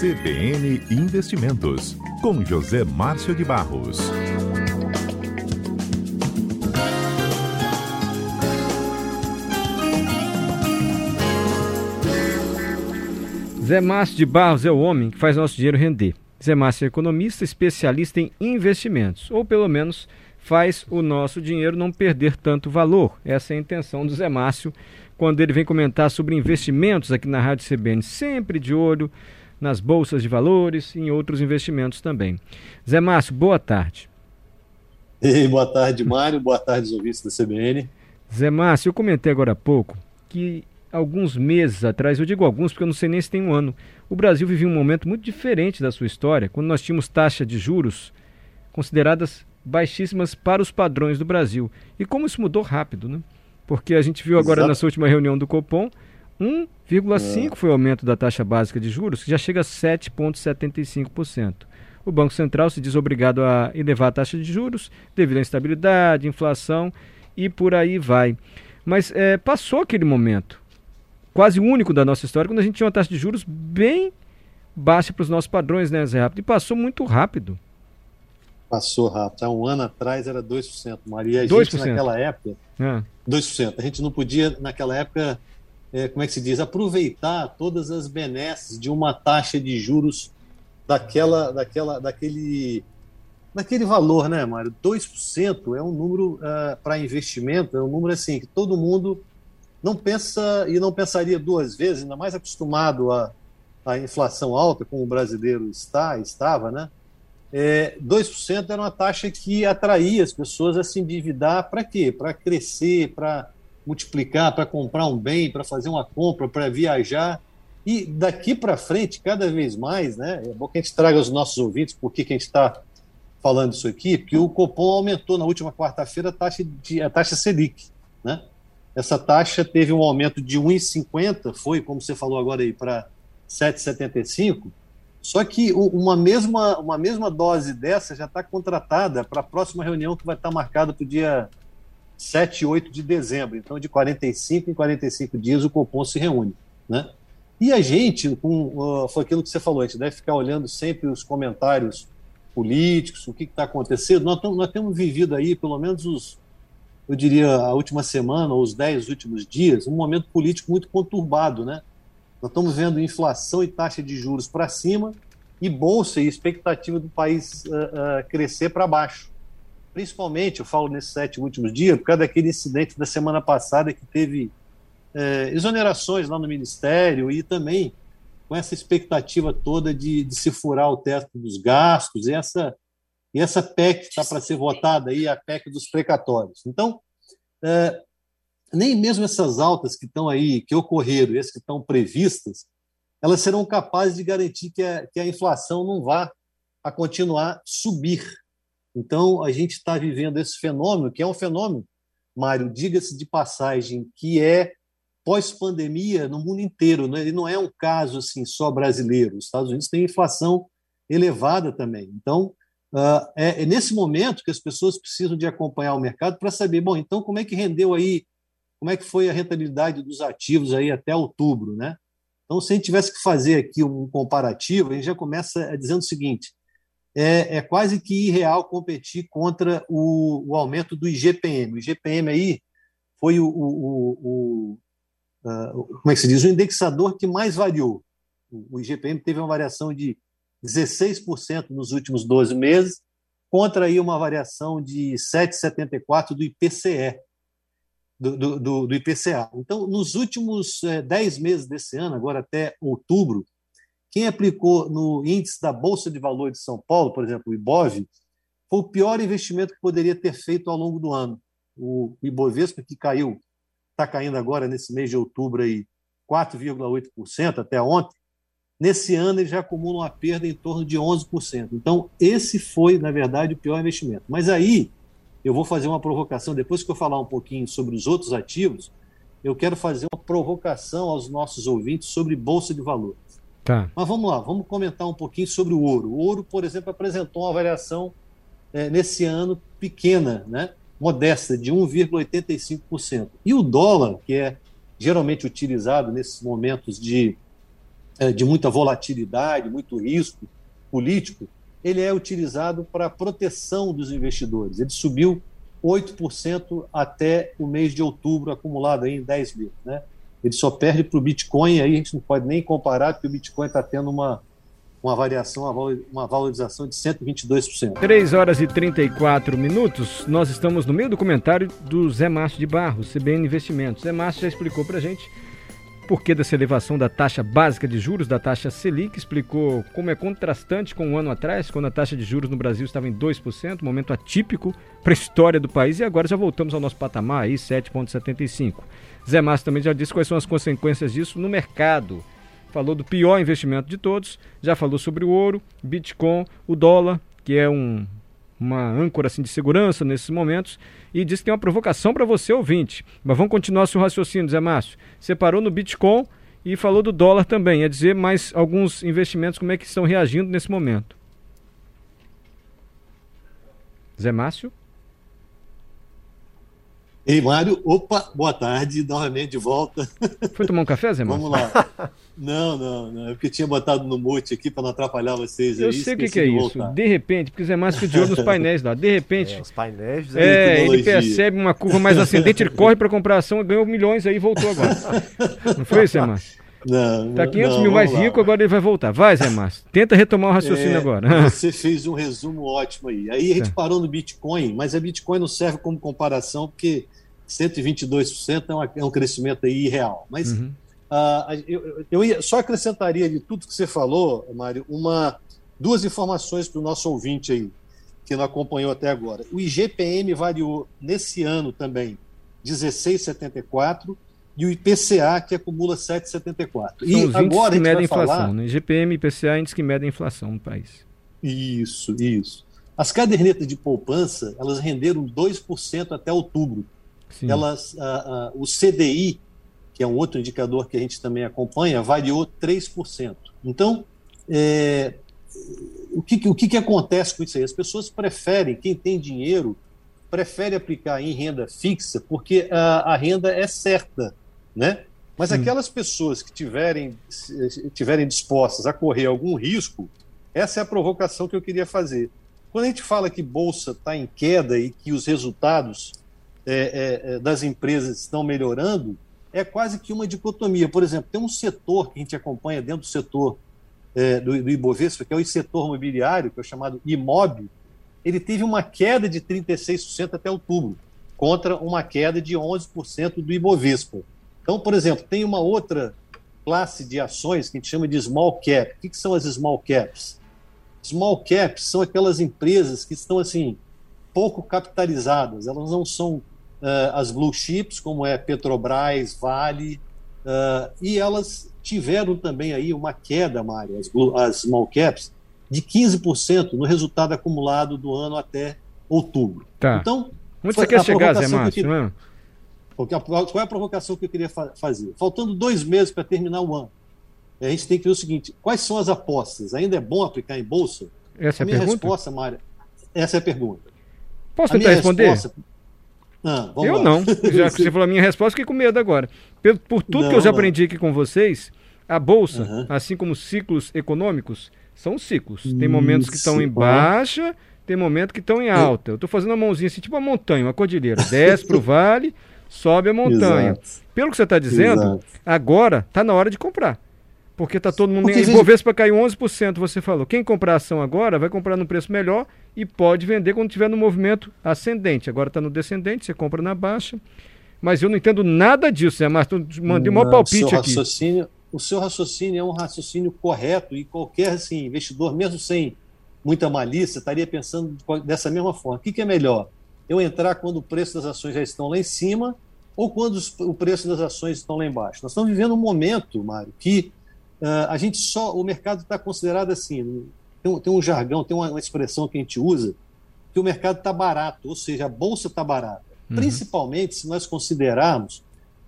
CBN Investimentos, com José Márcio de Barros. Zé Márcio de Barros é o homem que faz nosso dinheiro render. Zé Márcio é economista especialista em investimentos, ou pelo menos faz o nosso dinheiro não perder tanto valor. Essa é a intenção do Zé Márcio quando ele vem comentar sobre investimentos aqui na Rádio CBN, sempre de olho nas bolsas de valores e em outros investimentos também. Zé Márcio, boa tarde. Ei, boa tarde, Mário. Boa tarde, ouvintes da CBN. Zé Márcio, eu comentei agora há pouco que alguns meses atrás, eu digo alguns porque eu não sei nem se tem um ano, o Brasil vivia um momento muito diferente da sua história, quando nós tínhamos taxa de juros consideradas baixíssimas para os padrões do Brasil. E como isso mudou rápido, né? Porque a gente viu agora Exato. nessa última reunião do Copom, 1,5 é. foi o aumento da taxa básica de juros, que já chega a 7,75%. O Banco Central se diz obrigado a elevar a taxa de juros devido à instabilidade, inflação e por aí vai. Mas é, passou aquele momento, quase único da nossa história, quando a gente tinha uma taxa de juros bem baixa para os nossos padrões, né, Zé Rápido? E passou muito rápido. Passou rápido. Há um ano atrás era 2%, Maria. A 2%. gente naquela época. É. 2%. A gente não podia, naquela época, é, como é que se diz, aproveitar todas as benesses de uma taxa de juros daquela, daquela, daquele, daquele valor, né, Mário? 2% é um número uh, para investimento, é um número assim que todo mundo não pensa e não pensaria duas vezes, ainda mais acostumado a, a inflação alta, como o brasileiro está, estava, né? é, 2% era uma taxa que atraía as pessoas a se endividar para quê? Para crescer, para multiplicar, para comprar um bem, para fazer uma compra, para viajar. E daqui para frente, cada vez mais, né? É bom que a gente traga aos nossos ouvintes por que a gente está falando isso aqui, porque o Copom aumentou na última quarta-feira a taxa de a taxa Selic, né? Essa taxa teve um aumento de 1,50, foi, como você falou agora aí, para 7,75 só que uma mesma, uma mesma dose dessa já está contratada para a próxima reunião que vai estar tá marcada para o dia 7 e 8 de dezembro. Então, de 45 em 45 dias, o Copom se reúne. Né? E a gente, com, uh, foi aquilo que você falou, a gente deve ficar olhando sempre os comentários políticos, o que está acontecendo. Nós, nós temos vivido aí, pelo menos os, eu diria, a última semana, ou os dez últimos dias, um momento político muito conturbado, né? Nós estamos vendo inflação e taxa de juros para cima e bolsa e expectativa do país uh, uh, crescer para baixo. Principalmente, eu falo nesses sete últimos dias, por causa daquele incidente da semana passada que teve uh, exonerações lá no Ministério e também com essa expectativa toda de, de se furar o teto dos gastos e essa, e essa PEC está para ser votada aí, a PEC dos precatórios. Então, nem mesmo essas altas que estão aí, que ocorreram, essas que estão previstas, elas serão capazes de garantir que a, que a inflação não vá a continuar subir. Então, a gente está vivendo esse fenômeno, que é um fenômeno, Mário, diga-se de passagem, que é pós-pandemia no mundo inteiro. Né? Ele não é um caso assim só brasileiro. Os Estados Unidos têm inflação elevada também. Então, uh, é, é, nesse momento que as pessoas precisam de acompanhar o mercado para saber, bom, então como é que rendeu aí como é que foi a rentabilidade dos ativos aí até outubro, né? Então, se a gente tivesse que fazer aqui um comparativo, a gente já começa dizendo o seguinte: é, é quase que irreal competir contra o, o, aumento do IGPM. O IGPM aí foi o, o, o uh, como é que se diz, o indexador que mais variou. O IGPM teve uma variação de 16% nos últimos 12 meses, contra aí uma variação de 7,74% do IPCE, do, do, do IPCA. Então, nos últimos é, 10 meses desse ano, agora até outubro, quem aplicou no índice da Bolsa de Valores de São Paulo, por exemplo, o IBOV, foi o pior investimento que poderia ter feito ao longo do ano. O Ibovespa, que caiu, está caindo agora nesse mês de outubro aí 4,8% até ontem, nesse ano ele já acumula uma perda em torno de 11%. Então, esse foi, na verdade, o pior investimento. Mas aí, eu vou fazer uma provocação, depois que eu falar um pouquinho sobre os outros ativos, eu quero fazer uma provocação aos nossos ouvintes sobre Bolsa de Valores. Tá. Mas vamos lá, vamos comentar um pouquinho sobre o ouro. O ouro, por exemplo, apresentou uma variação é, nesse ano pequena, né? modesta, de 1,85%. E o dólar, que é geralmente utilizado nesses momentos de, é, de muita volatilidade, muito risco político, ele é utilizado para proteção dos investidores. Ele subiu 8% até o mês de outubro, acumulado em 10 mil. Né? Ele só perde para o Bitcoin, aí a gente não pode nem comparar, porque o Bitcoin está tendo uma, uma variação, uma valorização de 122%. 3 horas e 34 minutos, nós estamos no meio do comentário do Zé Márcio de Barros, CBN Investimentos. Zé Márcio já explicou para a gente porquê dessa elevação da taxa básica de juros, da taxa Selic, explicou como é contrastante com um ano atrás, quando a taxa de juros no Brasil estava em 2%, momento atípico para a história do país, e agora já voltamos ao nosso patamar, aí 7,75%. Zé Márcio também já disse quais são as consequências disso no mercado. Falou do pior investimento de todos, já falou sobre o ouro, Bitcoin, o dólar, que é um, uma âncora assim, de segurança nesses momentos, e disse que tem uma provocação para você, ouvinte. Mas vamos continuar seu raciocínio, Zé Márcio. Você parou no Bitcoin e falou do dólar também, é dizer mais alguns investimentos, como é que estão reagindo nesse momento. Zé Márcio? Ei, Mário, opa, boa tarde, novamente de volta. Foi tomar um café, Zé Márcio? Vamos lá. Não, não, não, é porque tinha botado no mute aqui para não atrapalhar vocês. Eu sei o que, que, é isso. De repente, porque o Zé Márcio de olho nos painéis lá, de repente. É, os painéis. É, ele percebe uma curva mais ascendente, ele corre para comprar ação e ganhou milhões aí e voltou agora. Não foi isso, Zé Márcio? Não, tá 500 não, mil mais rico, agora ele vai voltar. Vai, Zé Márcio. Tenta retomar o raciocínio é, agora. Você fez um resumo ótimo aí. Aí a gente tá. parou no Bitcoin, mas a Bitcoin não serve como comparação, porque 122% é, uma, é um crescimento aí irreal. Mas uhum. uh, eu, eu ia, só acrescentaria de tudo que você falou, Mário, uma, duas informações para o nosso ouvinte aí, que não acompanhou até agora. O IGPM variou nesse ano também 16,74 e o IPCA que acumula 7,74. E os agora que medem a inflação, falar... né? IGPM e IPCA índices que medem a inflação no país. Isso, isso. As cadernetas de poupança, elas renderam 2% até outubro. Sim. Elas, a, a, o CDI, que é um outro indicador que a gente também acompanha, variou 3%. Então, é, o, que, o que, que acontece com isso aí? As pessoas preferem, quem tem dinheiro, prefere aplicar em renda fixa porque a, a renda é certa, né? Mas aquelas pessoas que tiverem, tiverem dispostas a correr algum risco, essa é a provocação que eu queria fazer. Quando a gente fala que bolsa está em queda e que os resultados é, é, é, das empresas estão melhorando, é quase que uma dicotomia. Por exemplo, tem um setor que a gente acompanha dentro do setor é, do, do Ibovespa, que é o setor imobiliário, que é o chamado IMOB, ele teve uma queda de 36% até outubro, contra uma queda de 11% do Ibovespa. Então, por exemplo, tem uma outra classe de ações que a gente chama de small cap. O que, que são as small caps? Small caps são aquelas empresas que estão assim pouco capitalizadas, elas não são uh, as blue chips, como é Petrobras, Vale, uh, e elas tiveram também aí uma queda, Mário, as, blue, as small caps, de 15% no resultado acumulado do ano até outubro. Tá. Então, onde você quer chegar, Zé Márcio? Queria... Qual é a provocação que eu queria fa fazer? Faltando dois meses para terminar o ano, a gente tem que ver o seguinte: quais são as apostas? Ainda é bom aplicar em bolsa? Essa a é a minha pergunta? resposta, Mário, essa é a pergunta. Posso tentar responder? Resposta... Ah, eu lá. não. Já que você falou a minha resposta, fiquei com medo agora. Por, por tudo não, que eu já não. aprendi aqui com vocês, a bolsa, uhum. assim como ciclos econômicos, são ciclos. Tem momentos que estão em baixa, tem momentos que estão em alta. Eu estou fazendo uma mãozinha assim, tipo uma montanha, uma cordilheira. Desce para o vale, sobe a montanha. Exato. Pelo que você está dizendo, Exato. agora está na hora de comprar. Porque está todo mundo. Porque, Bovespa caiu 11%, você falou. Quem comprar ação agora vai comprar no preço melhor e pode vender quando estiver no movimento ascendente. Agora está no descendente, você compra na baixa. Mas eu não entendo nada disso, né? Mas mandei um palpite seu aqui. O seu raciocínio é um raciocínio correto e qualquer assim, investidor, mesmo sem muita malícia, estaria pensando dessa mesma forma. O que, que é melhor? Eu entrar quando o preço das ações já estão lá em cima ou quando os, o preço das ações estão lá embaixo? Nós estamos vivendo um momento, Mário, que uh, a gente só, o mercado está considerado assim, tem um, tem um jargão, tem uma, uma, expressão que a gente usa, que o mercado está barato, ou seja, a bolsa está barata. Uhum. Principalmente se nós considerarmos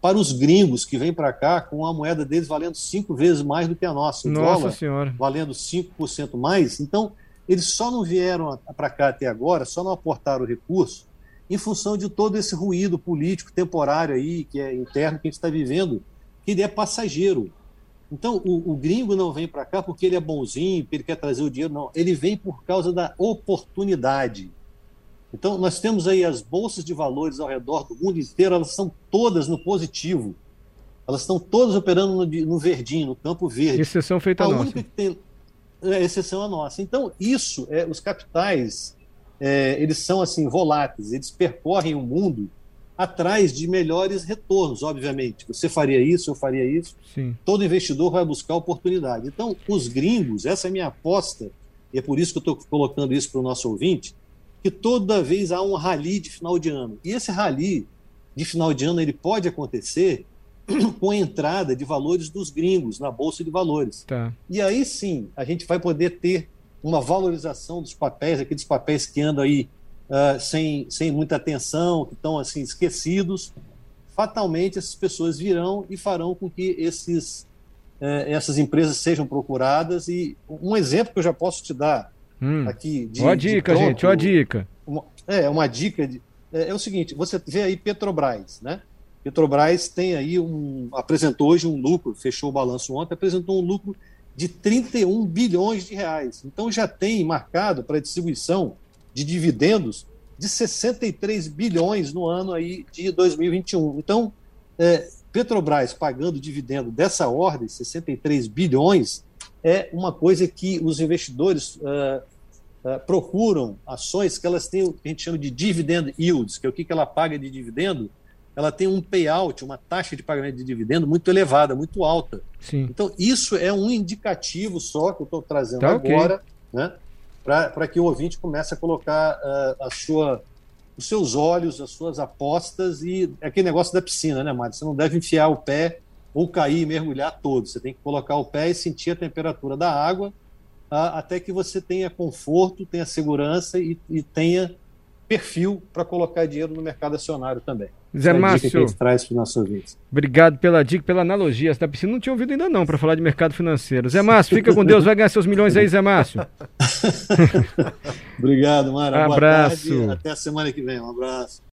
para os gringos que vêm para cá com a moeda deles valendo cinco vezes mais do que a nossa. O nossa dólar senhora. valendo 5% mais. Então, eles só não vieram para cá até agora, só não aportaram o recurso em função de todo esse ruído político temporário aí, que é interno, que a gente está vivendo, que ele é passageiro. Então, o, o gringo não vem para cá porque ele é bonzinho, porque ele quer trazer o dinheiro, não. Ele vem por causa da oportunidade. Então, nós temos aí as bolsas de valores ao redor do mundo inteiro, elas são todas no positivo. Elas estão todas operando no, no verdinho, no campo verde. Exceção feita a, a nossa. única que tem é exceção a nossa. Então, isso, é, os capitais, é, eles são assim voláteis, eles percorrem o mundo atrás de melhores retornos, obviamente. Você faria isso, eu faria isso. Sim. Todo investidor vai buscar oportunidade. Então, os gringos, essa é a minha aposta, e é por isso que eu estou colocando isso para o nosso ouvinte, que toda vez há um rally de final de ano. E esse rally de final de ano ele pode acontecer com a entrada de valores dos gringos na Bolsa de Valores. Tá. E aí sim, a gente vai poder ter uma valorização dos papéis, aqueles papéis que andam aí uh, sem, sem muita atenção, que estão assim esquecidos, fatalmente essas pessoas virão e farão com que esses, uh, essas empresas sejam procuradas. E um exemplo que eu já posso te dar hum. aqui. De, Olha a dica, pronto, gente, olha a dica. Uma, é, uma dica. De, é, é o seguinte: você vê aí Petrobras, né? Petrobras tem aí um. apresentou hoje um lucro, fechou o balanço ontem, apresentou um lucro de 31 bilhões de reais. Então já tem marcado para distribuição de dividendos de 63 bilhões no ano aí de 2021. Então, é, Petrobras pagando dividendo dessa ordem, 63 bilhões, é uma coisa que os investidores uh, uh, procuram ações que elas têm o que a gente chama de dividend yields, que é o que, que ela paga de dividendo, ela tem um payout, uma taxa de pagamento de dividendo muito elevada, muito alta. Sim. Então, isso é um indicativo só que eu estou trazendo tá, agora, okay. né? para que o ouvinte comece a colocar uh, a sua, os seus olhos, as suas apostas e é aquele negócio da piscina, né, Mário? Você não deve enfiar o pé ou cair e mergulhar todo. Você tem que colocar o pé e sentir a temperatura da água uh, até que você tenha conforto, tenha segurança e, e tenha perfil para colocar dinheiro no mercado acionário também. Zé é Márcio, que a gente traz para os nossos ouvintes. Obrigado pela dica, pela analogia. Essa da piscina não tinha ouvido ainda não para falar de mercado financeiro. Zé Márcio, fica com Deus, vai ganhar seus milhões aí, Zé Márcio. Obrigado, Mara. Um abraço. Até a semana que vem. Um abraço.